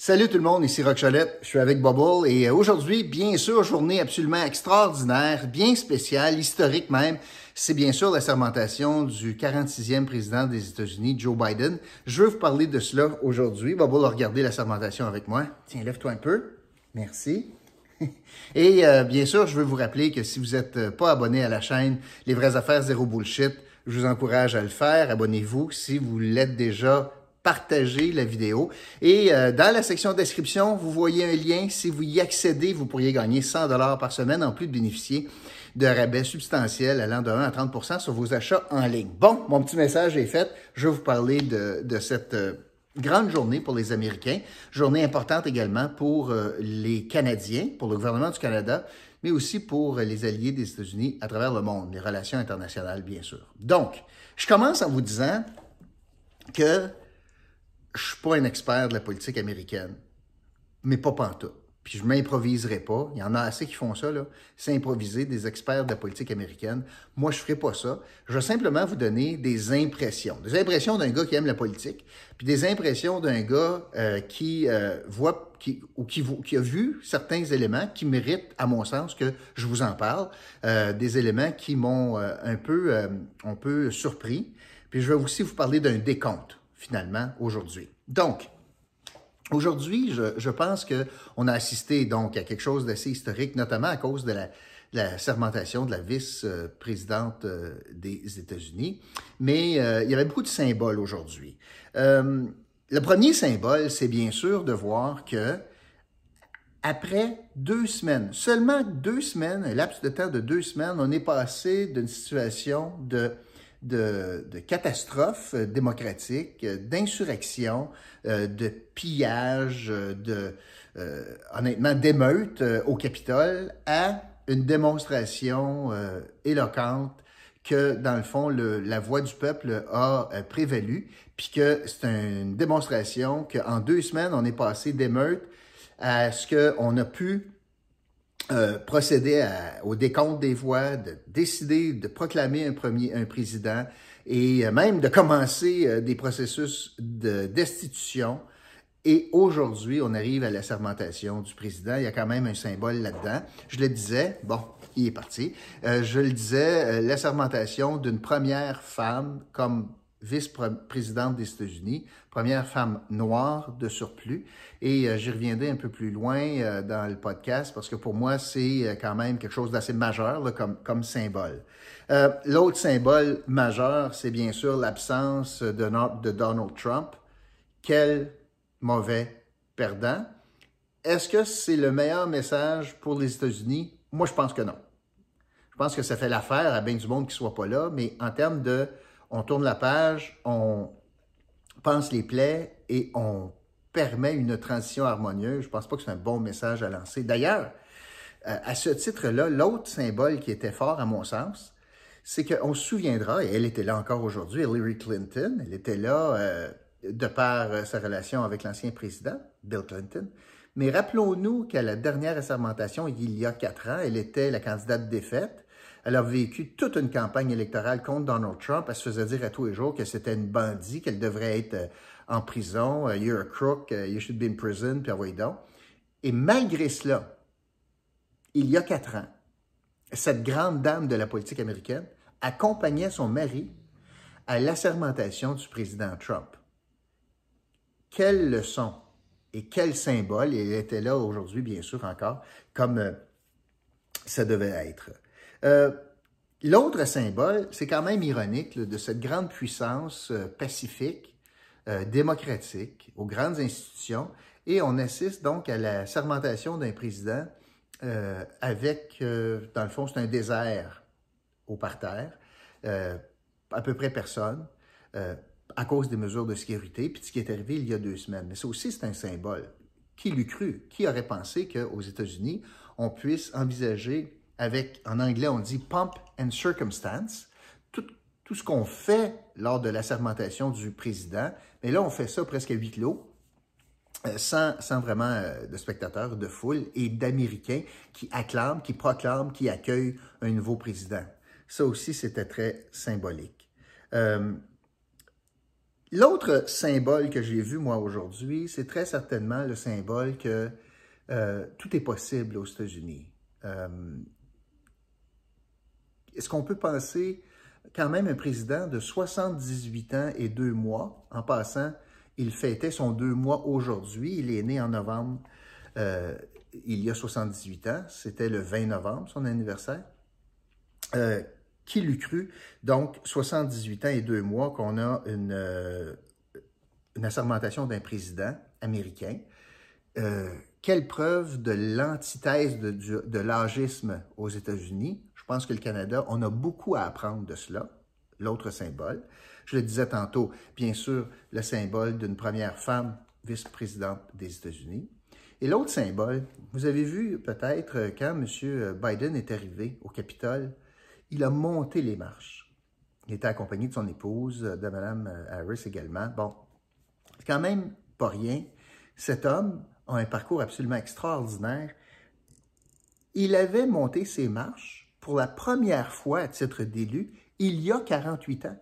Salut tout le monde, ici Rock je suis avec Bubble et euh, aujourd'hui, bien sûr, journée absolument extraordinaire, bien spéciale, historique même. C'est bien sûr la sermentation du 46e président des États-Unis, Joe Biden. Je veux vous parler de cela aujourd'hui. Bubble a regardé la sermentation avec moi. Tiens, lève-toi un peu. Merci. Et euh, bien sûr, je veux vous rappeler que si vous n'êtes euh, pas abonné à la chaîne Les vraies affaires zéro bullshit, je vous encourage à le faire. Abonnez-vous. Si vous l'êtes déjà, partagez la vidéo. Et euh, dans la section description, vous voyez un lien. Si vous y accédez, vous pourriez gagner 100 dollars par semaine, en plus de bénéficier de rabais substantiels allant de 1 à 30% sur vos achats en ligne. Bon, mon petit message est fait. Je vais vous parler de, de cette euh, grande journée pour les Américains, journée importante également pour euh, les Canadiens, pour le gouvernement du Canada, mais aussi pour les alliés des États-Unis à travers le monde, les relations internationales, bien sûr. Donc, je commence en vous disant que je suis pas un expert de la politique américaine, mais pas pantoute. Puis je m'improviserai pas. Il y en a assez qui font ça, là. C'est improviser des experts de la politique américaine. Moi, je ferai pas ça. Je vais simplement vous donner des impressions. Des impressions d'un gars qui aime la politique, puis des impressions d'un gars euh, qui euh, voit qui, ou qui, qui, a vu certains éléments qui méritent, à mon sens, que je vous en parle. Euh, des éléments qui m'ont un peu un peu surpris. Puis je vais aussi vous parler d'un décompte finalement aujourd'hui. Donc, aujourd'hui, je, je, pense qu'on a assisté donc à quelque chose d'assez historique, notamment à cause de la, sermentation de la vice-présidente euh, des États-Unis. Mais euh, il y avait beaucoup de symboles aujourd'hui. Euh, le premier symbole, c'est bien sûr de voir que après deux semaines, seulement deux semaines, un laps de temps de deux semaines, on est passé d'une situation de de, de catastrophes euh, démocratiques, euh, d'insurrection, euh, de pillage, de, honnêtement, d'émeutes au Capitole à une démonstration éloquente que, dans le fond, le, la voix du peuple a prévalu, puis que c'est une démonstration qu'en deux semaines, on est passé d'émeutes à ce qu'on a pu euh, procéder au décompte des voix, de décider de proclamer un premier un président et euh, même de commencer euh, des processus de destitution. Et aujourd'hui, on arrive à la sermentation du président. Il y a quand même un symbole là-dedans. Je le disais, bon, il est parti. je le disais, la sermentation d'une première femme comme vice-présidente des États-Unis, première femme noire de surplus. Et euh, j'y reviendrai un peu plus loin euh, dans le podcast parce que pour moi, c'est euh, quand même quelque chose d'assez majeur comme, symbole. L'autre symbole majeur, c'est bien sûr l'absence de, de Donald Trump. Quel mauvais perdant. Est-ce que c'est le meilleur message pour les États-Unis? Moi, je pense que non. Je pense que ça fait l'affaire à bien du monde qui ne soit pas là, mais en termes de on tourne la page, on pense les plaies et on permet une transition harmonieuse. Je ne pense pas que c'est un bon message à lancer. D'ailleurs, euh, à ce titre-là, l'autre symbole qui était fort à mon sens, c'est qu'on se souviendra, et elle était là encore aujourd'hui, Hillary Clinton, elle était là euh, de par euh, sa relation avec l'ancien président, Bill Clinton, mais rappelons-nous qu'à la dernière assermentation, il y a quatre ans, elle était la candidate défaite. Elle a vécu toute une campagne électorale contre Donald Trump. Elle se faisait dire à tous les jours que c'était une bandit, qu'elle devrait être euh, en prison. Euh, You're a crook, euh, you should be in prison, puis envoyez donc. Et malgré cela, il y a quatre ans, cette grande dame de la politique américaine accompagnait son mari à l'assermentation du président Trump. Quelle leçon et quel symbole, et elle était là aujourd'hui, bien sûr, encore, comme ça devait être. Euh, l'autre symbole, c'est quand même ironique de cette grande puissance euh, pacifique, euh, démocratique, aux grandes institutions, et on assiste donc à la sermentation d'un président avec, dans le fond, c'est un désert au parterre, à peu près personne, à cause des mesures de sécurité, puis ce qui est arrivé il y a deux semaines. Mais ça aussi, c'est un symbole. Qui l'eût cru? Qui aurait pensé qu'aux États-Unis, on puisse envisager avec, en anglais, on dit pump and circumstance, tout, tout ce qu'on fait lors de la sermentation du président, mais là, on fait ça presque à huis clos, euh, sans, sans, vraiment euh, de spectateurs, de foule et d'Américains qui acclament, qui proclament, qui accueillent un nouveau président. Ça aussi, c'était très symbolique. Euh, L'autre symbole que j'ai vu, moi, aujourd'hui, c'est très certainement le symbole que tout est possible aux États-Unis. Est-ce qu'on peut penser quand même un président de 78 ans et deux mois, en passant, il fêtait son deux mois aujourd'hui, il est né en novembre, euh, il y a 78 ans, c'était le 20 novembre, son anniversaire. Euh, qui l'eût cru? Donc, 78 ans et deux mois qu'on a une, euh, une assermentation d'un président américain. Quelle preuve de l'antithèse de, de l'âgisme aux États-Unis? Pense que le Canada, on a beaucoup à apprendre de cela. L'autre symbole. Je le disais tantôt, bien sûr, le symbole d'une première femme vice-présidente des États-Unis. Et l'autre symbole, vous avez vu peut-être quand M. Biden est arrivé au Capitole, il a monté les marches. Il était accompagné de son épouse, de Mme Harris également. Bon, c'est quand même pas rien. Cet homme a un parcours absolument extraordinaire. Il avait monté ses marches pour la première fois à titre d'élu il y a 48 ans.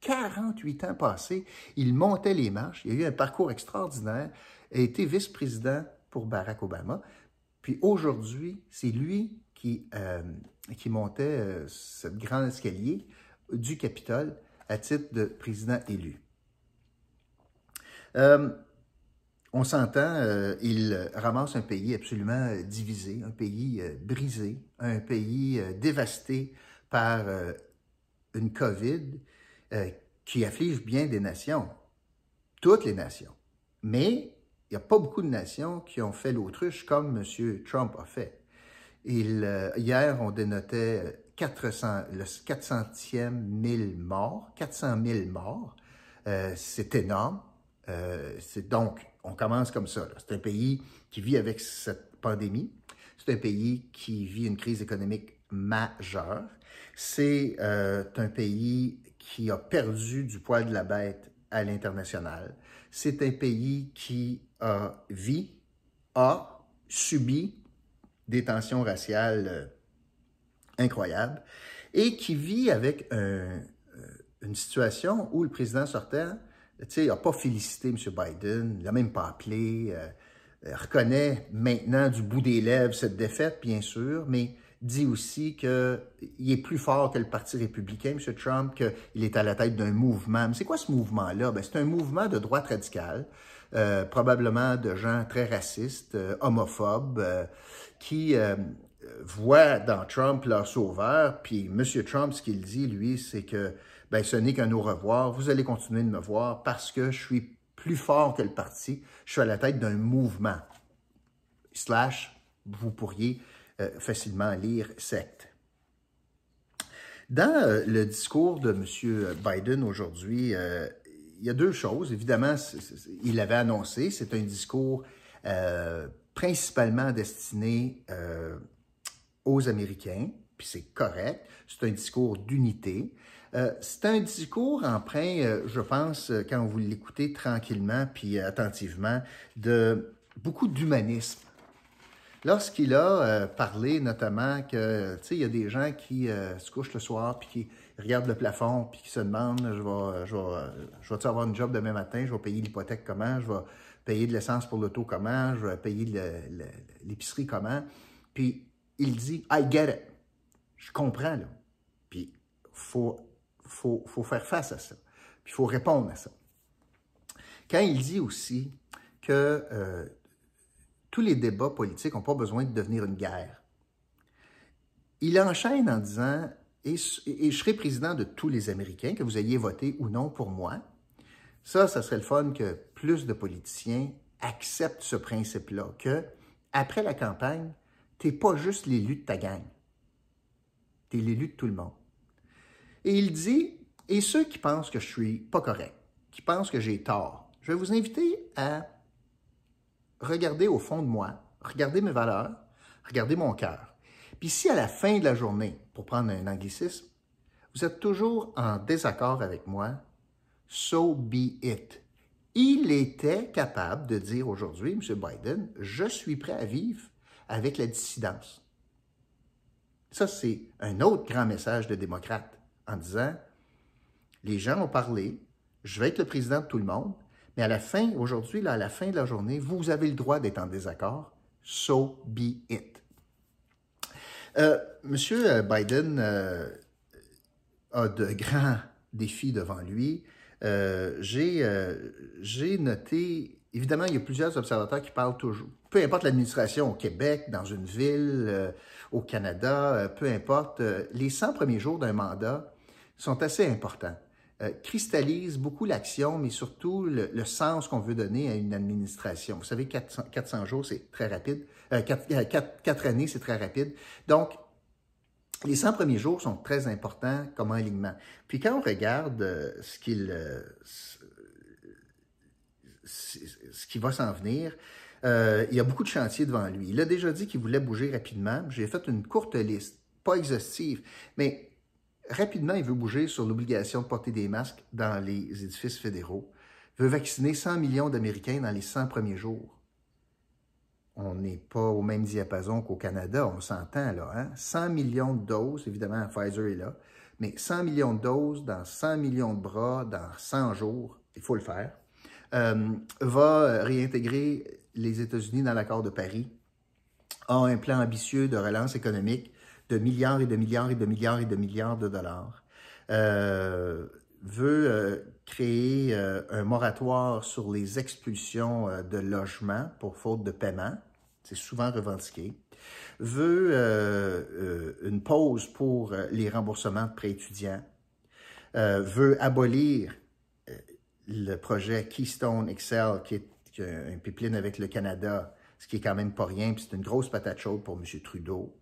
48 ans passés, il montait les marches, il a eu un parcours extraordinaire, a été vice-président pour Barack Obama. Puis aujourd'hui, c'est lui qui, euh, qui montait euh, ce grand escalier du Capitole à titre de président élu. Euh, on s'entend, il ramasse un pays absolument divisé, un pays brisé, un pays dévasté par une COVID qui afflige bien des nations, toutes les nations. Mais il n'y a pas beaucoup de nations qui ont fait l'autruche comme M. Trump a fait. Euh, hier, on dénotait 400, le 400e 1000 morts, 400 000 morts. Euh, c'est énorme. Euh, c'est donc, on commence comme ça. C'est un pays qui vit avec cette pandémie. C'est un pays qui vit une crise économique majeure. C'est un pays qui a perdu du poil de la bête à l'international. C'est un pays qui a subi des tensions raciales euh, incroyables et qui vit avec euh, une situation où le président sortant, tu sais, n'a pas félicité M. Biden, il l'a même pas appelé, euh, reconnaît maintenant du bout des lèvres cette défaite, bien sûr, mais dit aussi qu'il est plus fort que le Parti républicain, M. Trump, qu'il est à la tête d'un mouvement. Mais c'est quoi ce mouvement-là? Ben, c'est un mouvement de droite radicale, euh, probablement de gens très racistes, euh, homophobes, euh, qui voient dans Trump leur sauveur. Puis M. Trump, ce qu'il dit, lui, c'est que ben, ce n'est qu'un au revoir. Vous allez continuer de me voir parce que je suis plus fort que le parti. Je suis à la tête d'un mouvement. Slash, vous pourriez euh, facilement lire secte. Dans euh, le discours de M. Biden aujourd'hui, euh, il y a deux choses. Évidemment, il l'avait annoncé, c'est un discours principalement destiné aux Américains, puis c'est correct. C'est un discours d'unité. C'est un discours emprunt, je pense, quand vous l'écoutez tranquillement puis attentivement, de beaucoup d'humanisme. Lorsqu'il a euh, parlé notamment que, tu sais, il y a des gens qui euh, se couchent le soir puis qui regardent le plafond puis qui se demandent, je vais, je vais, je vais avoir une job demain matin, je vais payer l'hypothèque comment, je vais payer de l'essence pour l'auto comment, je vais payer l'épicerie comment? Puis il dit, I get it. Je comprends, là. Puis faut, faut, faut faire face à ça. Puis il faut répondre à ça. Quand il dit aussi que euh, tous les débats politiques n'ont pas besoin de devenir une guerre. Il enchaîne en disant et, je serai président de tous les Américains, que vous ayez voté ou non pour moi. Ça, ça serait le fun que plus de politiciens acceptent ce principe-là, que après la campagne, tu n'es pas juste l'élu de ta gang. Tu es l'élu de tout le monde. Et il dit, et ceux qui pensent que je suis pas correct, qui pensent que j'ai tort, je vais vous inviter à regardez au fond de moi, regardez mes valeurs, regardez mon cœur. Puis si à la fin de la journée, pour prendre un anglicisme, vous êtes toujours en désaccord avec moi, so be it. Il était capable de dire aujourd'hui, M. Biden, je suis prêt à vivre avec la dissidence. Ça, c'est un autre grand message de démocrate en disant, les gens ont parlé, je vais être le président de tout le monde, mais à la fin, aujourd'hui, à la fin de la journée, vous avez le droit d'être en désaccord. So be it. Euh, Monsieur euh, Biden euh, a de grands défis devant lui. J'ai noté, évidemment, il y a plusieurs observateurs qui parlent toujours, peu importe l'administration au Québec, dans une ville, au Canada, peu importe, les 100 premiers jours d'un mandat sont assez importants. Euh, cristallise beaucoup l'action, mais surtout le, sens qu'on veut donner à une administration. Vous savez, 400, 400 jours, c'est très rapide. Euh, 4, euh, années, c'est très rapide. Donc, les 100 premiers jours sont très importants comme alignement. Puis quand on regarde euh, ce qu'il ce qui va s'en venir, il y a beaucoup de chantiers devant lui. Il a déjà dit qu'il voulait bouger rapidement. J'ai fait une courte liste, pas exhaustive, mais rapidement, il veut bouger sur l'obligation de porter des masques dans les édifices fédéraux, veut vacciner 100 millions d'Américains dans les 100 premiers jours. On n'est pas au même diapason qu'au Canada, on s'entend là. Hein? 100 millions de doses, évidemment, Pfizer est là, mais 100 millions de doses dans 100 millions de bras dans 100 jours, il faut le faire. Euh, va réintégrer les États-Unis dans l'accord de Paris, a un plan ambitieux de relance économique de milliards et de milliards et de milliards et de milliards de dollars, euh, veut euh, créer euh, un moratoire sur les expulsions de logements pour faute de paiement, c'est souvent revendiqué, veut une pause pour les remboursements de prêts étudiants, veut abolir le projet Keystone Excel, qui est un pipeline avec le Canada, ce qui est quand même pas rien, puis c'est une grosse patate chaude pour M. Trudeau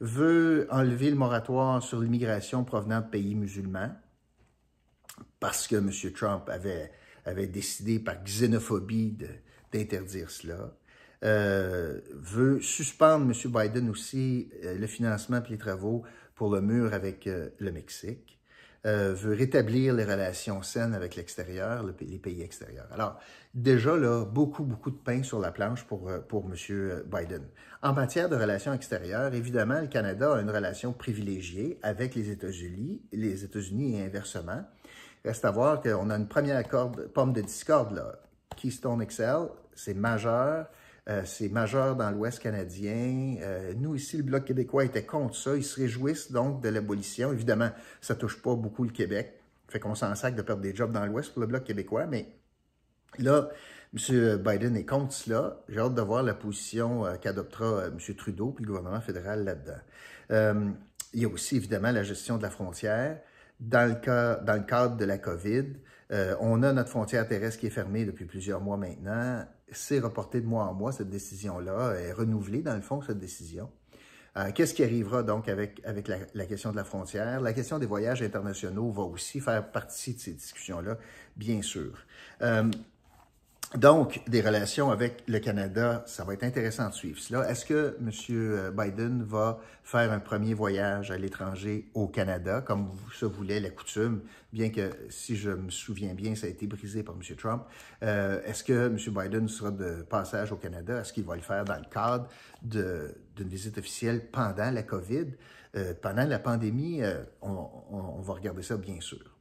veut enlever le moratoire sur l'immigration provenant de pays musulmans parce que M. Trump avait, avait décidé par xénophobie d'interdire cela. Euh, veut suspendre M. Biden aussi euh, le financement et les travaux pour le mur avec euh, le Mexique. Euh, veut rétablir les relations saines avec l'extérieur, les pays extérieurs. Alors, déjà, là, beaucoup, beaucoup de pain sur la planche pour, euh, pour M. Biden. En matière de relations extérieures, évidemment, le Canada a une relation privilégiée avec les États-Unis, les États-Unis et inversement. Reste à voir qu'on a une première pomme de discorde, là. Keystone XL, c'est majeur. Euh, c'est majeur dans l'Ouest canadien. Euh, nous, ici, le Bloc québécois était contre ça. Ils se réjouissent donc de l'abolition. Évidemment, ça touche pas beaucoup le Québec. Fait qu'on s'en sac de perdre des jobs dans l'Ouest pour le Bloc québécois. Mais là, M. Biden est contre cela. J'ai hâte de voir la position euh, qu'adoptera M. Trudeau puis le gouvernement fédéral là-dedans. il y a aussi, évidemment, la gestion de la frontière. Dans le, cas, dans le cadre de la COVID, on a notre frontière terrestre qui est fermée depuis plusieurs mois maintenant c'est reporté de mois en mois, cette décision-là, est renouvelée, dans le fond, cette décision. Euh, qu'est-ce qui arrivera donc avec, avec la, question de la frontière? La question des voyages internationaux va aussi faire partie de ces discussions-là, bien sûr. Euh, donc, des relations avec le Canada, ça va être intéressant de suivre cela. Est-ce que M. Biden va faire un premier voyage à l'étranger au Canada, comme se voulait la coutume, bien que, si je me souviens bien, ça a été brisé par M. Trump. Euh, Est-ce que M. Biden sera de passage au Canada? Est-ce qu'il va le faire dans le cadre d'une visite officielle pendant la COVID? Euh, pendant la pandémie, euh, on, on va regarder ça, bien sûr.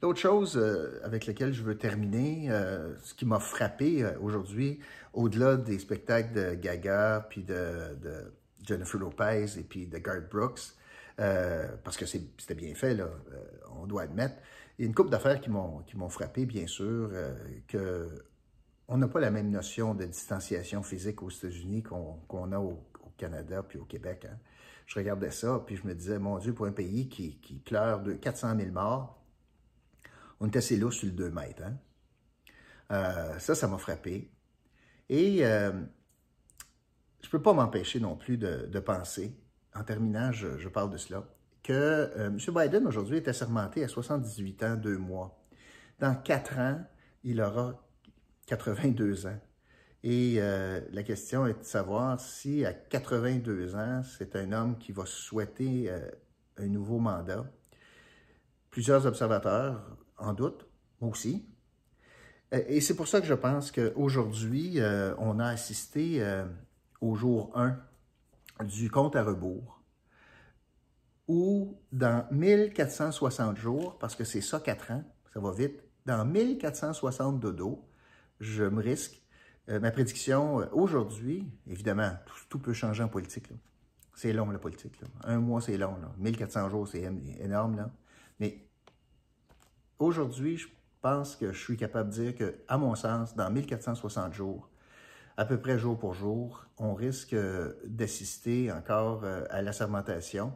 L'autre chose euh, avec laquelle je veux terminer, euh, ce qui m'a frappé euh, aujourd'hui, au-delà des spectacles de Gaga, puis de, Jennifer Lopez et puis de Garth Brooks, parce que c'était bien fait, là, on doit admettre, il y a une couple d'affaires qui m'ont frappé, bien sûr, que on n'a pas la même notion de distanciation physique aux États-Unis qu'on a au, Canada puis au Québec. Hein. Je regardais ça, puis je me disais, mon Dieu, pour un pays qui, qui pleure de 400 000 morts, on est assez lourd sur le 2 mètres. Hein? Euh, ça, ça m'a frappé. Et euh, je ne peux pas m'empêcher non plus de, penser, en terminant, je, parle de cela, que euh, M. Biden aujourd'hui est assermenté à 78 ans, 2 mois. Dans 4 ans, il aura 82 ans. Et la question est de savoir si à 82 ans, c'est un homme qui va souhaiter un nouveau mandat. Plusieurs observateurs en doute, moi aussi. Et c'est pour ça que je pense qu'aujourd'hui, euh, on a assisté euh, au jour 1 du compte à rebours, où dans 1460 jours, parce que c'est ça 4 ans, ça va vite, dans 1460 dodo, je me risque. Euh, ma prédiction aujourd'hui, évidemment, tout, peut changer en politique. C'est long, la politique. Un mois, c'est long. 1400 jours, c'est énorme. Là. Mais aujourd'hui, je pense que je suis capable de dire que, à mon sens, dans 1460 jours, à peu près jour pour jour, on risque euh, d'assister encore à l'assermentation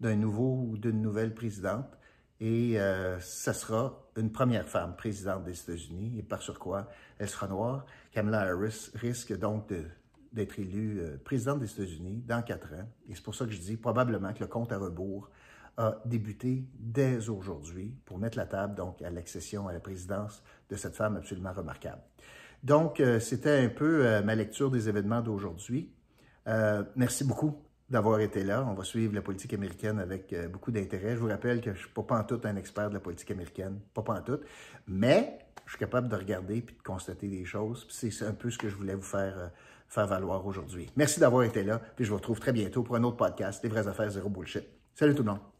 d'un nouveau ou d'une nouvelle présidente. Et euh, ce sera une première femme présidente des États-Unis, et par sur quoi elle sera noire. Kamala Harris risque donc d'être élue euh, présidente des États-Unis dans quatre ans. Et c'est pour ça que je dis probablement que le compte à rebours a débuté dès aujourd'hui pour mettre la table donc à l'accession à la présidence de cette femme absolument remarquable. Donc, euh, c'était un peu euh, ma lecture des événements d'aujourd'hui. merci beaucoup d'avoir été là. On va suivre la politique américaine avec euh, beaucoup d'intérêt. Je vous rappelle que je ne suis pas en tout un expert de la politique américaine, pas en tout, mais je suis capable de regarder et de constater des choses. C'est un peu ce que je voulais vous faire, euh, faire valoir aujourd'hui. Merci d'avoir été là, puis je vous retrouve très bientôt pour un autre podcast, Les vraies affaires zéro bullshit. Salut tout le monde.